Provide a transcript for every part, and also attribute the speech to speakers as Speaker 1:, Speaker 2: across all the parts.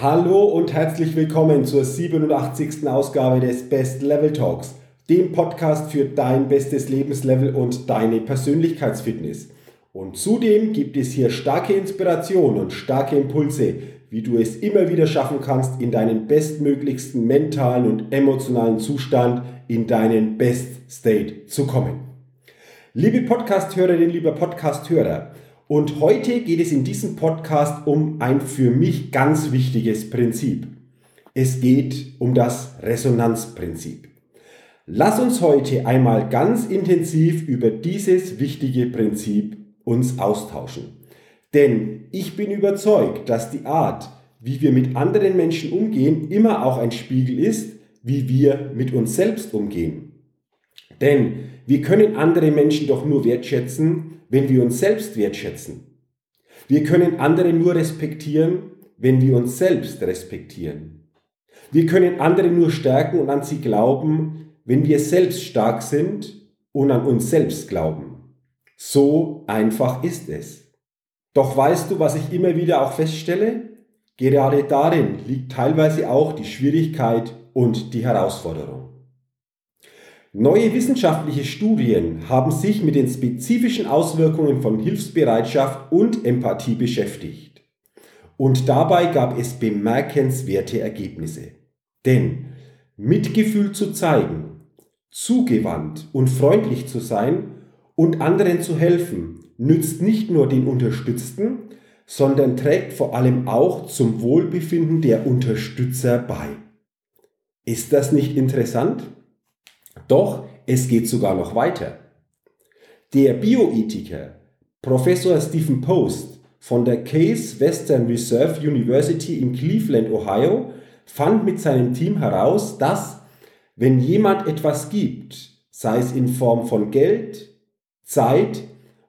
Speaker 1: Hallo und herzlich willkommen zur 87. Ausgabe des Best Level Talks, dem Podcast für dein bestes Lebenslevel und deine Persönlichkeitsfitness. Und zudem gibt es hier starke Inspiration und starke Impulse, wie du es immer wieder schaffen kannst, in deinen bestmöglichsten mentalen und emotionalen Zustand, in deinen Best State zu kommen. Liebe Podcast-Hörerin, lieber Podcast-Hörer, und heute geht es in diesem Podcast um ein für mich ganz wichtiges Prinzip. Es geht um das Resonanzprinzip. Lass uns heute einmal ganz intensiv über dieses wichtige Prinzip uns austauschen. Denn ich bin überzeugt, dass die Art, wie wir mit anderen Menschen umgehen, immer auch ein Spiegel ist, wie wir mit uns selbst umgehen. Denn wir können andere Menschen doch nur wertschätzen, wenn wir uns selbst wertschätzen. Wir können andere nur respektieren, wenn wir uns selbst respektieren. Wir können andere nur stärken und an sie glauben, wenn wir selbst stark sind und an uns selbst glauben. So einfach ist es. Doch weißt du, was ich immer wieder auch feststelle? Gerade darin liegt teilweise auch die Schwierigkeit und die Herausforderung. Neue wissenschaftliche Studien haben sich mit den spezifischen Auswirkungen von Hilfsbereitschaft und Empathie beschäftigt. Und dabei gab es bemerkenswerte Ergebnisse. Denn Mitgefühl zu zeigen, zugewandt und freundlich zu sein und anderen zu helfen, nützt nicht nur den Unterstützten, sondern trägt vor allem auch zum Wohlbefinden der Unterstützer bei. Ist das nicht interessant? Doch es geht sogar noch weiter. Der Bioethiker Professor Stephen Post von der Case Western Reserve University in Cleveland, Ohio, fand mit seinem Team heraus, dass wenn jemand etwas gibt, sei es in Form von Geld, Zeit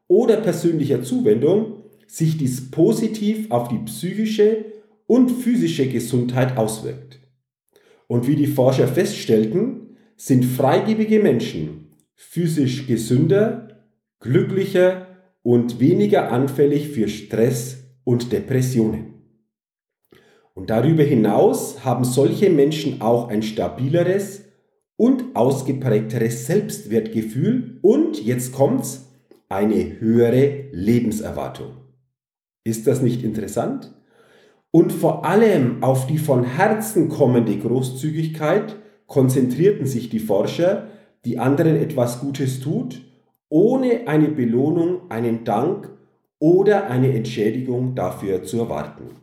Speaker 1: oder persönlicher Zuwendung, sich dies positiv auf die psychische und physische Gesundheit auswirkt. Und wie die Forscher feststellten, sind freigebige Menschen physisch gesünder, glücklicher und weniger anfällig für Stress und Depressionen. Und darüber hinaus haben solche Menschen auch ein stabileres und ausgeprägteres Selbstwertgefühl und, jetzt kommt's, eine höhere Lebenserwartung. Ist das nicht interessant? Und vor allem auf die von Herzen kommende Großzügigkeit konzentrierten sich die Forscher, die anderen etwas Gutes tut, ohne eine Belohnung, einen Dank oder eine Entschädigung dafür zu erwarten.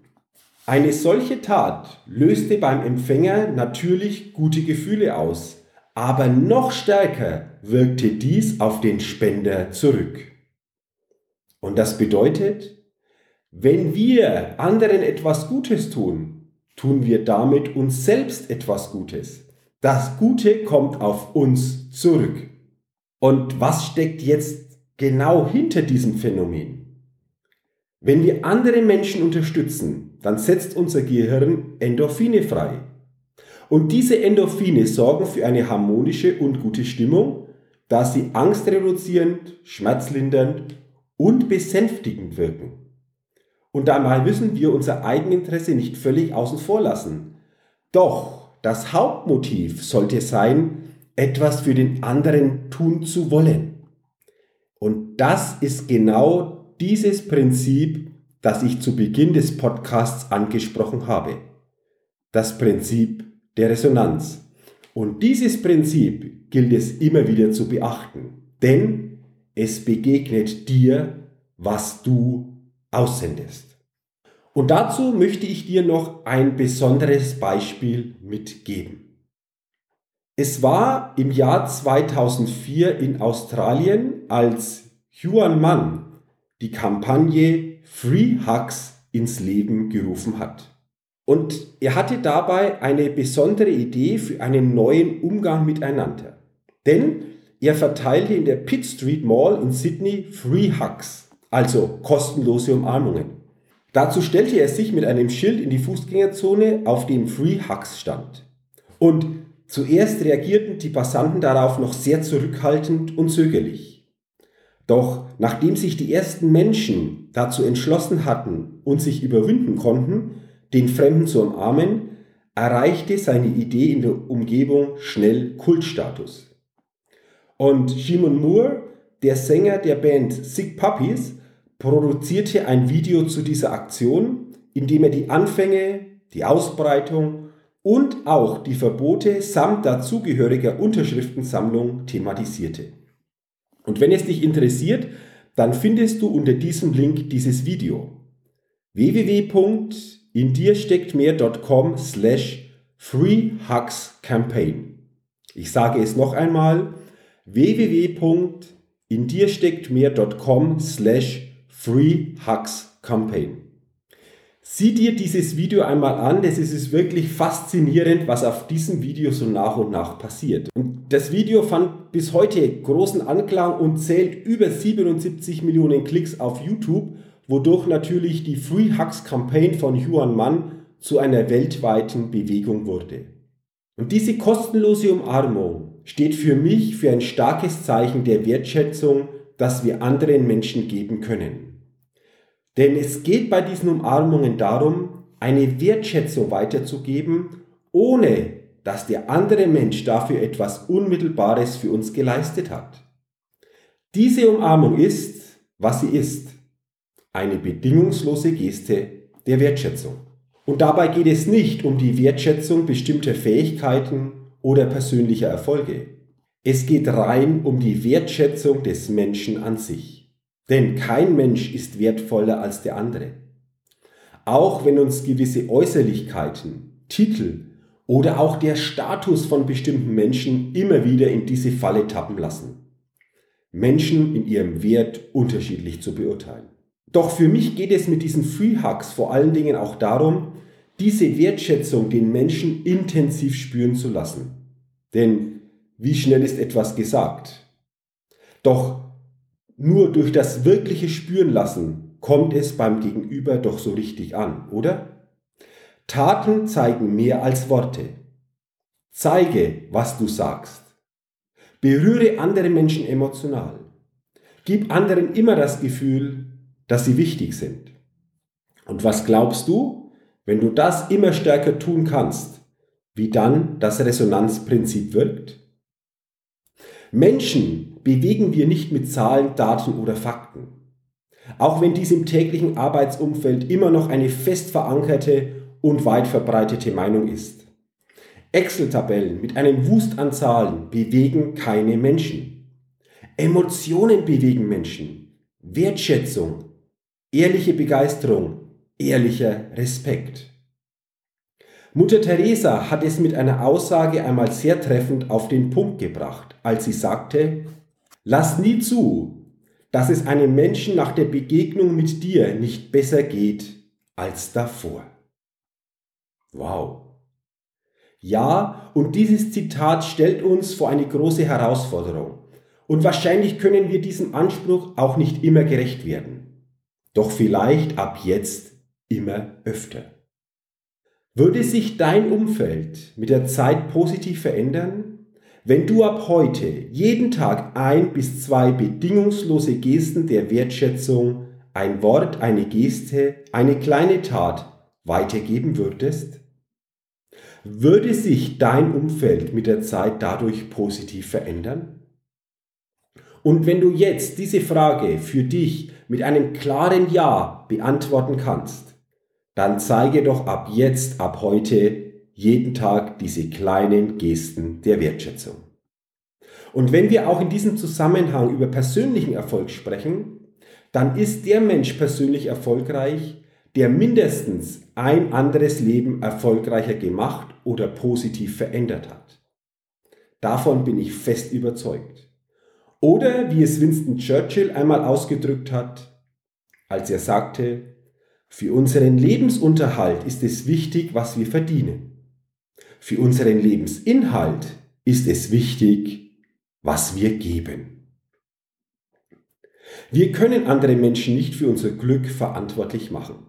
Speaker 1: Eine solche Tat löste beim Empfänger natürlich gute Gefühle aus, aber noch stärker wirkte dies auf den Spender zurück. Und das bedeutet, wenn wir anderen etwas Gutes tun, tun wir damit uns selbst etwas Gutes. Das Gute kommt auf uns zurück. Und was steckt jetzt genau hinter diesem Phänomen? Wenn wir andere Menschen unterstützen, dann setzt unser Gehirn Endorphine frei. Und diese Endorphine sorgen für eine harmonische und gute Stimmung, da sie angstreduzierend, schmerzlindernd und besänftigend wirken. Und dabei müssen wir unser Eigeninteresse nicht völlig außen vor lassen. Doch das Hauptmotiv sollte sein, etwas für den anderen tun zu wollen. Und das ist genau dieses Prinzip, das ich zu Beginn des Podcasts angesprochen habe. Das Prinzip der Resonanz. Und dieses Prinzip gilt es immer wieder zu beachten, denn es begegnet dir, was du aussendest. Und dazu möchte ich dir noch ein besonderes Beispiel mitgeben. Es war im Jahr 2004 in Australien, als Yuan Mann, die Kampagne Free Hugs ins Leben gerufen hat. Und er hatte dabei eine besondere Idee für einen neuen Umgang miteinander. Denn er verteilte in der Pitt Street Mall in Sydney Free Hugs, also kostenlose Umarmungen. Dazu stellte er sich mit einem Schild in die Fußgängerzone, auf dem Free Hugs stand. Und zuerst reagierten die Passanten darauf noch sehr zurückhaltend und zögerlich. Doch nachdem sich die ersten Menschen dazu entschlossen hatten und sich überwinden konnten, den Fremden zu umarmen, erreichte seine Idee in der Umgebung schnell Kultstatus. Und Shimon Moore, der Sänger der Band Sick Puppies, produzierte ein Video zu dieser Aktion, in dem er die Anfänge, die Ausbreitung und auch die Verbote samt dazugehöriger Unterschriftensammlung thematisierte. Und wenn es dich interessiert, dann findest du unter diesem Link dieses Video www.indirstecktmehr.com slash freehugscampaign. Ich sage es noch einmal www.indirstecktmehr.com slash freehugscampaign. Sieh dir dieses Video einmal an, es ist wirklich faszinierend, was auf diesem Video so nach und nach passiert. Und das Video fand bis heute großen Anklang und zählt über 77 Millionen Klicks auf YouTube, wodurch natürlich die Free Hugs Campaign von Yuan Mann zu einer weltweiten Bewegung wurde. Und diese kostenlose Umarmung steht für mich für ein starkes Zeichen der Wertschätzung, das wir anderen Menschen geben können. Denn es geht bei diesen Umarmungen darum, eine Wertschätzung weiterzugeben, ohne dass der andere Mensch dafür etwas Unmittelbares für uns geleistet hat. Diese Umarmung ist, was sie ist, eine bedingungslose Geste der Wertschätzung. Und dabei geht es nicht um die Wertschätzung bestimmter Fähigkeiten oder persönlicher Erfolge. Es geht rein um die Wertschätzung des Menschen an sich. Denn kein Mensch ist wertvoller als der andere. Auch wenn uns gewisse Äußerlichkeiten, Titel oder auch der Status von bestimmten Menschen immer wieder in diese Falle tappen lassen. Menschen in ihrem Wert unterschiedlich zu beurteilen. Doch für mich geht es mit diesen Free Hugs vor allen Dingen auch darum, diese Wertschätzung den Menschen intensiv spüren zu lassen. Denn wie schnell ist etwas gesagt? Doch nur durch das wirkliche Spüren lassen kommt es beim Gegenüber doch so richtig an, oder? Taten zeigen mehr als Worte. Zeige, was du sagst. Berühre andere Menschen emotional. Gib anderen immer das Gefühl, dass sie wichtig sind. Und was glaubst du, wenn du das immer stärker tun kannst, wie dann das Resonanzprinzip wirkt? Menschen bewegen wir nicht mit Zahlen, Daten oder Fakten. Auch wenn dies im täglichen Arbeitsumfeld immer noch eine fest verankerte und weit verbreitete Meinung ist. Excel-Tabellen mit einem Wust an Zahlen bewegen keine Menschen. Emotionen bewegen Menschen. Wertschätzung, ehrliche Begeisterung, ehrlicher Respekt. Mutter Teresa hat es mit einer Aussage einmal sehr treffend auf den Punkt gebracht, als sie sagte, Lass nie zu, dass es einem Menschen nach der Begegnung mit dir nicht besser geht als davor. Wow. Ja, und dieses Zitat stellt uns vor eine große Herausforderung. Und wahrscheinlich können wir diesem Anspruch auch nicht immer gerecht werden. Doch vielleicht ab jetzt immer öfter. Würde sich dein Umfeld mit der Zeit positiv verändern, wenn du ab heute jeden Tag ein bis zwei bedingungslose Gesten der Wertschätzung, ein Wort, eine Geste, eine kleine Tat weitergeben würdest? Würde sich dein Umfeld mit der Zeit dadurch positiv verändern? Und wenn du jetzt diese Frage für dich mit einem klaren Ja beantworten kannst, dann zeige doch ab jetzt, ab heute, jeden Tag diese kleinen Gesten der Wertschätzung. Und wenn wir auch in diesem Zusammenhang über persönlichen Erfolg sprechen, dann ist der Mensch persönlich erfolgreich, der mindestens ein anderes Leben erfolgreicher gemacht oder positiv verändert hat. Davon bin ich fest überzeugt. Oder wie es Winston Churchill einmal ausgedrückt hat, als er sagte, für unseren Lebensunterhalt ist es wichtig, was wir verdienen. Für unseren Lebensinhalt ist es wichtig, was wir geben. Wir können andere Menschen nicht für unser Glück verantwortlich machen.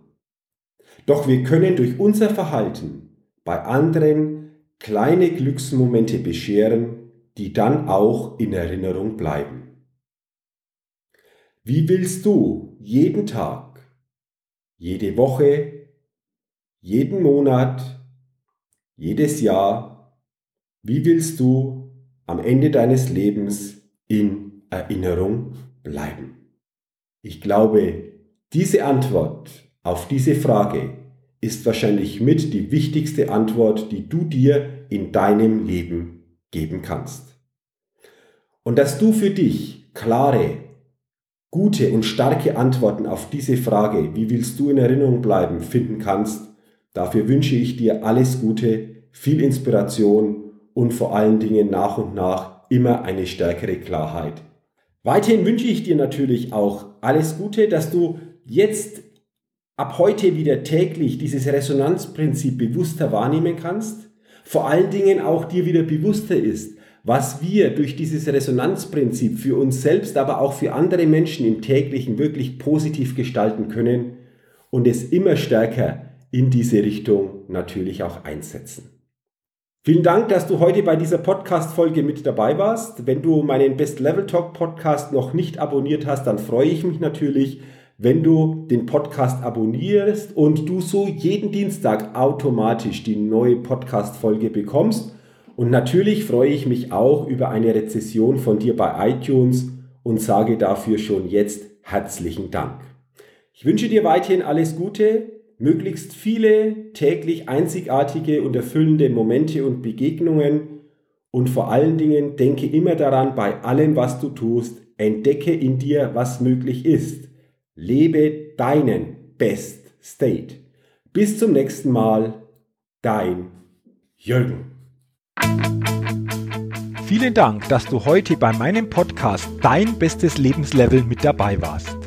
Speaker 1: Doch wir können durch unser Verhalten bei anderen kleine Glücksmomente bescheren, die dann auch in Erinnerung bleiben. Wie willst du jeden Tag, jede Woche, jeden Monat, jedes Jahr, wie willst du am Ende deines Lebens in Erinnerung bleiben? Ich glaube, diese Antwort auf diese Frage ist wahrscheinlich mit die wichtigste Antwort, die du dir in deinem Leben geben kannst. Und dass du für dich klare, gute und starke Antworten auf diese Frage, wie willst du in Erinnerung bleiben, finden kannst, dafür wünsche ich dir alles Gute, viel Inspiration und vor allen Dingen nach und nach immer eine stärkere Klarheit. Weiterhin wünsche ich dir natürlich auch alles Gute, dass du jetzt ab heute wieder täglich dieses Resonanzprinzip bewusster wahrnehmen kannst, vor allen Dingen auch dir wieder bewusster ist, was wir durch dieses Resonanzprinzip für uns selbst, aber auch für andere Menschen im täglichen wirklich positiv gestalten können und es immer stärker in diese Richtung natürlich auch einsetzen. Vielen Dank, dass du heute bei dieser Podcast-Folge mit dabei warst. Wenn du meinen Best Level Talk Podcast noch nicht abonniert hast, dann freue ich mich natürlich, wenn du den Podcast abonnierst und du so jeden Dienstag automatisch die neue Podcast-Folge bekommst und natürlich freue ich mich auch über eine Rezession von dir bei iTunes und sage dafür schon jetzt herzlichen Dank. Ich wünsche dir weiterhin alles Gute, möglichst viele täglich einzigartige und erfüllende Momente und Begegnungen und vor allen Dingen denke immer daran, bei allem, was du tust, entdecke in dir, was möglich ist. Lebe deinen Best State. Bis zum nächsten Mal, dein Jürgen.
Speaker 2: Vielen Dank, dass du heute bei meinem Podcast Dein bestes Lebenslevel mit dabei warst.